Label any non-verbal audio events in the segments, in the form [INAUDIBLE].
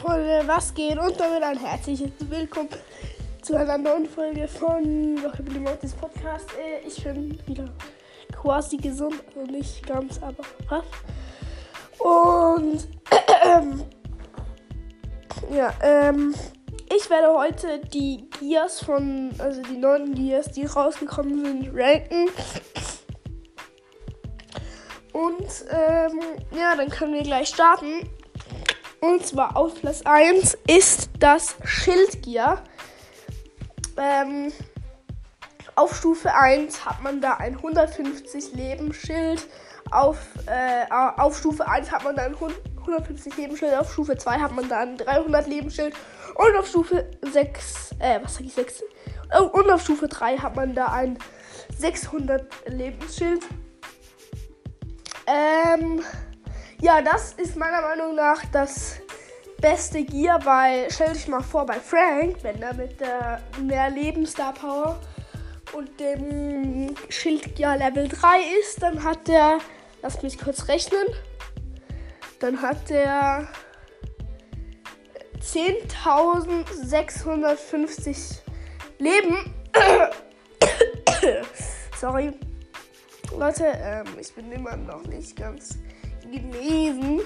Freunde, was geht? Und damit ein herzliches Willkommen zu einer neuen Folge von Rocket Mortis Podcast. Äh, Ich bin wieder quasi gesund, also nicht ganz, aber fast. Und ähm, [CLEARS THROAT] ja, ähm, ich werde heute die Gears von, also die neuen Gears, die rausgekommen sind, ranken. Und ähm, ja, dann können wir gleich starten. Und zwar auf Platz 1 ist das Schildgear. Ähm, auf Stufe 1 hat man da ein 150 Leben Schild. Auf, äh, auf Stufe 1 hat man da ein 150 Leben Schild. Auf Stufe 2 hat man da ein 300 Leben Schild. Und auf Stufe 6, äh, was sag ich, 6? Oh, und auf Stufe 3 hat man da ein 600 Lebensschild. Ähm, ja, das ist meiner Meinung nach das beste Gear, weil stell dich mal vor bei Frank, wenn er mit der mehr Lebensstar Power und dem Schildgear Level 3 ist, dann hat der, lass mich kurz rechnen, dann hat der 10.650 Leben. [COUGHS] Sorry. Leute, ähm, ich bin immer noch nicht ganz genesen.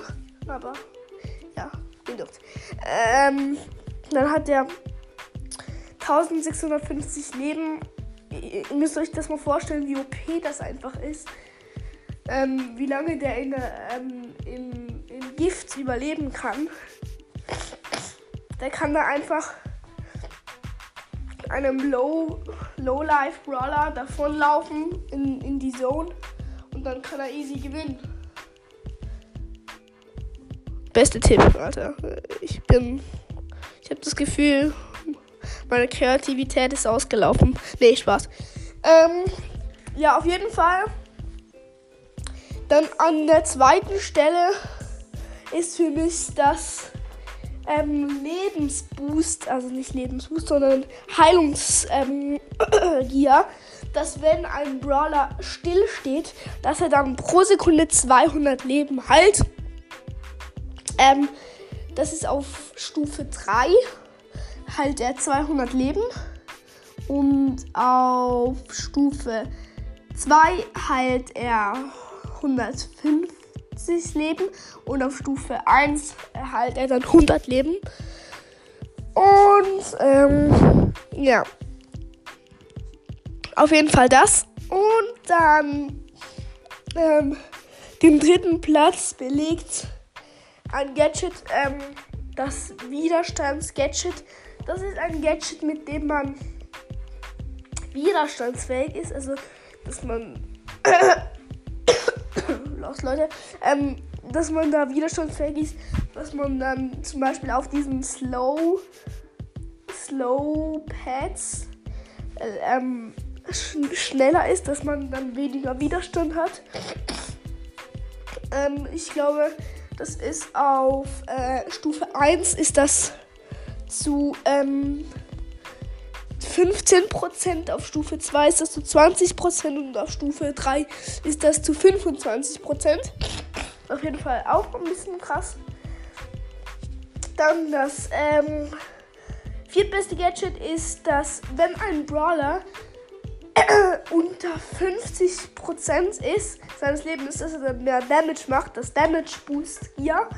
Aber ja, bin dort. Ähm, dann hat der 1650 Leben. Ihr müsst euch das mal vorstellen, wie OP das einfach ist. Ähm, wie lange der in ähm, im, im Gift überleben kann. Der kann da einfach einem Low, Low Life Brawler davonlaufen in, in die Zone und dann kann er easy gewinnen. Beste Tipp, Alter. Ich bin. Ich habe das Gefühl, meine Kreativität ist ausgelaufen. Nee, Spaß. Ähm, ja, auf jeden Fall. Dann an der zweiten Stelle ist für mich das ähm, Lebensboost, also nicht Lebensboost, sondern Heilungsgier, ähm, [CLEARS THROAT] dass wenn ein Brawler still steht, dass er dann pro Sekunde 200 Leben heilt. Ähm, das ist auf Stufe 3, halt er 200 Leben. Und auf Stufe 2 heilt er 150 Leben und auf Stufe 1 erhält er dann 100 Leben. Und ähm, ja. Auf jeden Fall das. Und dann ähm, den dritten Platz belegt ein Gadget, ähm, das Widerstandsgadget. Das ist ein Gadget, mit dem man widerstandsfähig ist. Also, dass man [COUGHS] los, Leute. Ähm, dass man da widerstandsfähig ist, dass man dann zum Beispiel auf diesen Slow, Slow Pads äh, ähm, sch schneller ist, dass man dann weniger Widerstand hat. Ähm, ich glaube, das ist auf äh, Stufe 1 ist das zu ähm, 15%, auf Stufe 2 ist das zu 20% und auf Stufe 3 ist das zu 25%. Auf jeden Fall auch ein bisschen krass. Dann das ähm, viertbeste Gadget ist, dass wenn ein Brawler [COUGHS] unter 50% ist seines Lebens, dass er mehr Damage macht, das Damage Boost hier.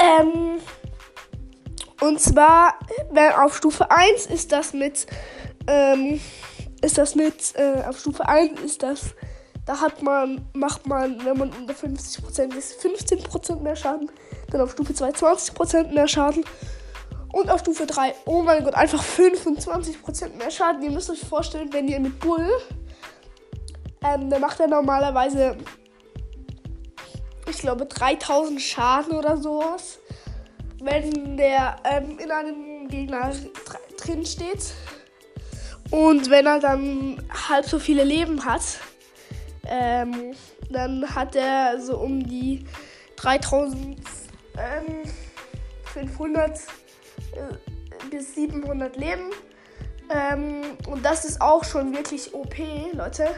Ähm, und zwar, wenn auf Stufe 1 ist das mit, ähm, ist das mit, äh, auf Stufe 1 ist das, da hat man, macht man, wenn man unter 50% ist, 15% mehr Schaden. Dann auf Stufe 2 20% mehr Schaden. Und auf Stufe 3, oh mein Gott, einfach 25% mehr Schaden. Ihr müsst euch vorstellen, wenn ihr mit Bull, ähm, der macht er normalerweise, ich glaube, 3000 Schaden oder sowas wenn der ähm, in einem Gegner drin steht. Und wenn er dann halb so viele Leben hat, ähm, dann hat er so um die 3500 äh, bis 700 Leben. Ähm, und das ist auch schon wirklich OP, Leute.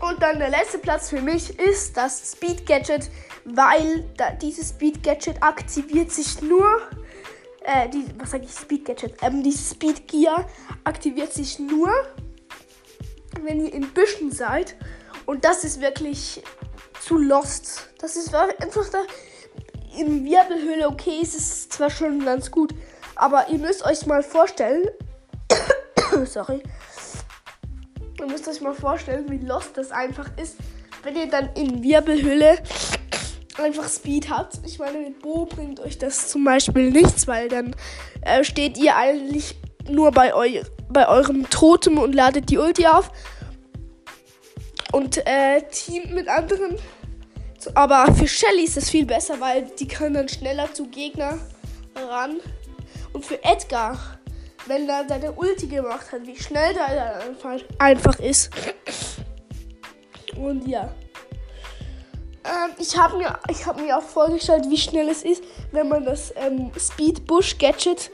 Und dann der letzte Platz für mich ist das Speed Gadget, weil da, dieses Speed Gadget aktiviert sich nur. Äh, die, was sage ich? Speed Gadget. Ähm, die Speed Gear aktiviert sich nur, wenn ihr in Büschen seid. Und das ist wirklich zu lost. Das ist einfach da. In Wirbelhöhle, okay, ist es zwar schon ganz gut, aber ihr müsst euch mal vorstellen. [COUGHS] sorry. Ihr müsst euch mal vorstellen, wie lost das einfach ist, wenn ihr dann in Wirbelhöhle einfach Speed habt. Ich meine, mit Bo bringt euch das zum Beispiel nichts, weil dann äh, steht ihr eigentlich nur bei, eu bei eurem Totem und ladet die Ulti auf und äh, teamt mit anderen. Aber für Shelly ist das viel besser, weil die können dann schneller zu Gegner ran. Und für Edgar, wenn er seine Ulti gemacht hat, wie schnell der einfach, einfach ist. Und ja. Ähm, ich habe mir, hab mir auch vorgestellt, wie schnell es ist, wenn man das ähm, Speed Bush Gadget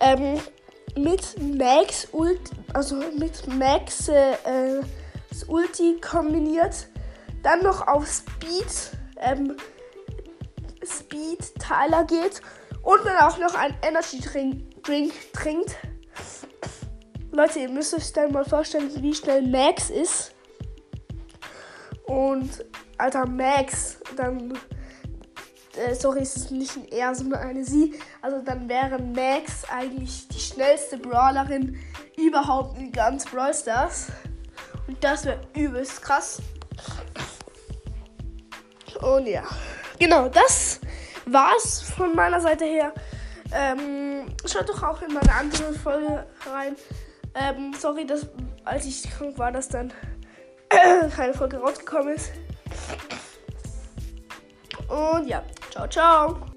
ähm, mit Max Ult, also mit Max äh, äh Ulti kombiniert, dann noch auf Speed, ähm, Speed Tyler geht und dann auch noch ein Energy Drink, Drink trinkt. Leute, ihr müsst euch dann mal vorstellen, wie schnell Max ist. Und Alter, Max, dann. Äh, sorry, es ist nicht ein Er, sondern eine Sie. Also dann wäre Max eigentlich die schnellste Brawlerin überhaupt in ganz Brawl Stars. Und das wäre übelst krass. Und ja, genau, das war's von meiner Seite her. Ähm, schaut doch auch in meine andere Folge rein. Ähm, sorry, dass als ich krank war, dass dann [CLEARS THROAT] keine Folge rausgekommen ist. Und ja, ciao, ciao.